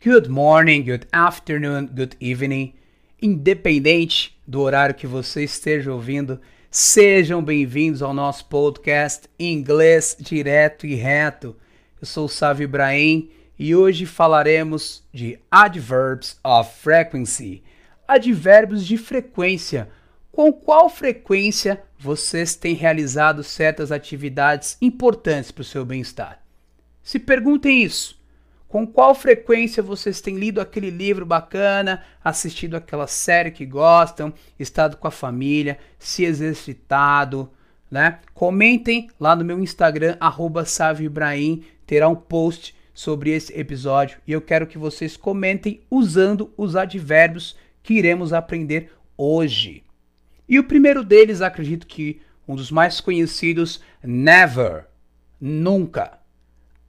Good morning, good afternoon, good evening. Independente do horário que você esteja ouvindo, sejam bem-vindos ao nosso podcast Inglês Direto e Reto. Eu sou o Sávio Ibrahim e hoje falaremos de adverbs of frequency, advérbios de frequência. Com qual frequência vocês têm realizado certas atividades importantes para o seu bem-estar? Se perguntem isso. Com qual frequência vocês têm lido aquele livro bacana, assistido aquela série que gostam, estado com a família, se exercitado, né? Comentem lá no meu Instagram, arroba terá um post sobre esse episódio e eu quero que vocês comentem usando os advérbios que iremos aprender hoje. E o primeiro deles, acredito que um dos mais conhecidos, never, nunca.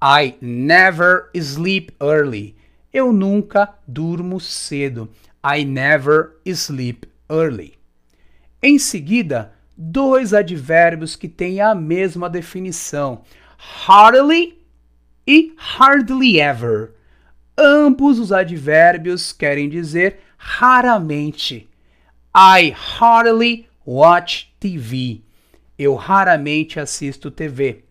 I never sleep early. Eu nunca durmo cedo. I never sleep early. Em seguida, dois advérbios que têm a mesma definição: hardly e hardly ever. Ambos os advérbios querem dizer raramente. I hardly watch TV. Eu raramente assisto TV.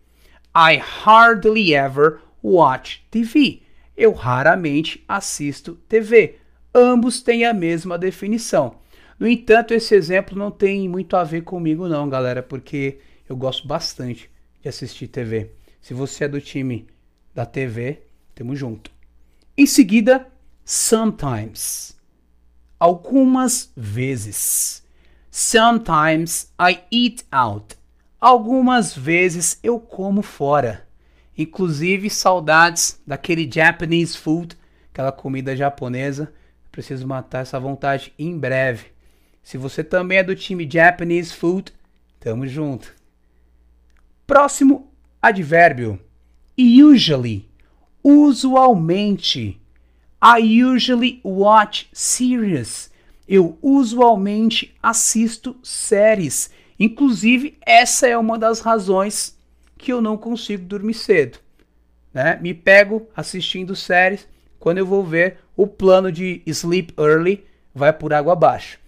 I hardly ever watch TV. Eu raramente assisto TV. Ambos têm a mesma definição. No entanto, esse exemplo não tem muito a ver comigo não, galera, porque eu gosto bastante de assistir TV. Se você é do time da TV, tamo junto. Em seguida, sometimes. Algumas vezes. Sometimes I eat out. Algumas vezes eu como fora. Inclusive saudades daquele Japanese food, aquela comida japonesa. Preciso matar essa vontade em breve. Se você também é do time Japanese food, tamo junto. Próximo advérbio. Usually. Usualmente. I usually watch series. Eu usualmente assisto séries. Inclusive, essa é uma das razões que eu não consigo dormir cedo. Né? Me pego assistindo séries, quando eu vou ver, o plano de sleep early vai por água abaixo.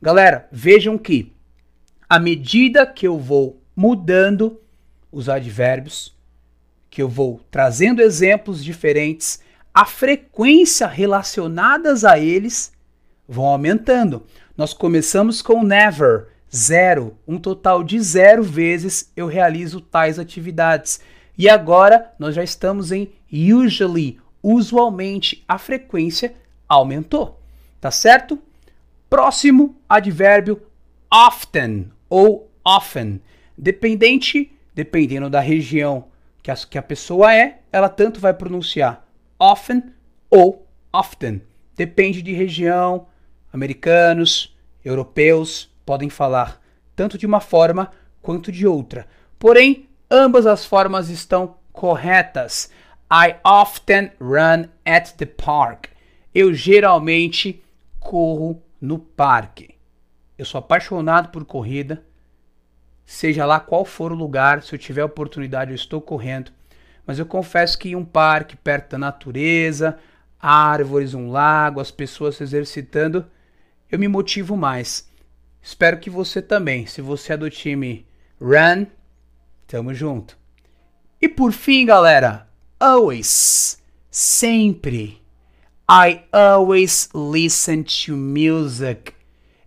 Galera, vejam que à medida que eu vou mudando os advérbios, que eu vou trazendo exemplos diferentes, a frequência relacionadas a eles vão aumentando. Nós começamos com never, zero, um total de zero vezes eu realizo tais atividades. E agora nós já estamos em usually, usualmente a frequência aumentou, tá certo? Próximo advérbio often ou often, dependente, dependendo da região que a, que a pessoa é, ela tanto vai pronunciar often ou often. Depende de região, americanos, europeus, podem falar tanto de uma forma quanto de outra. Porém, ambas as formas estão corretas. I often run at the park. Eu geralmente corro no parque. Eu sou apaixonado por corrida. Seja lá qual for o lugar, se eu tiver oportunidade, eu estou correndo. Mas eu confesso que em um parque perto da natureza, árvores, um lago, as pessoas se exercitando, eu me motivo mais. Espero que você também. Se você é do time Run, tamo junto. E por fim, galera, always, sempre. I always listen to music.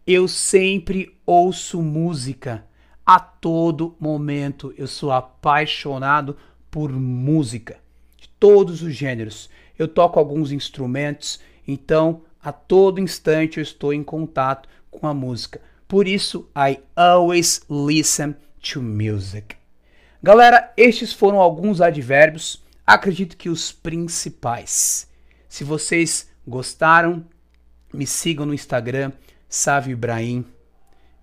Eu sempre ouço música. A todo momento eu sou apaixonado por música. De todos os gêneros. Eu toco alguns instrumentos, então a todo instante eu estou em contato com a música. Por isso, I always listen to music. Galera, estes foram alguns advérbios, acredito que os principais. Se vocês gostaram, me sigam no Instagram, Sávio Ibrahim.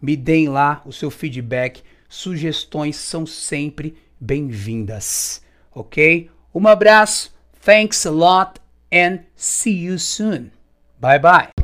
Me deem lá o seu feedback, sugestões são sempre bem-vindas, ok? Um abraço, thanks a lot and see you soon. Bye bye.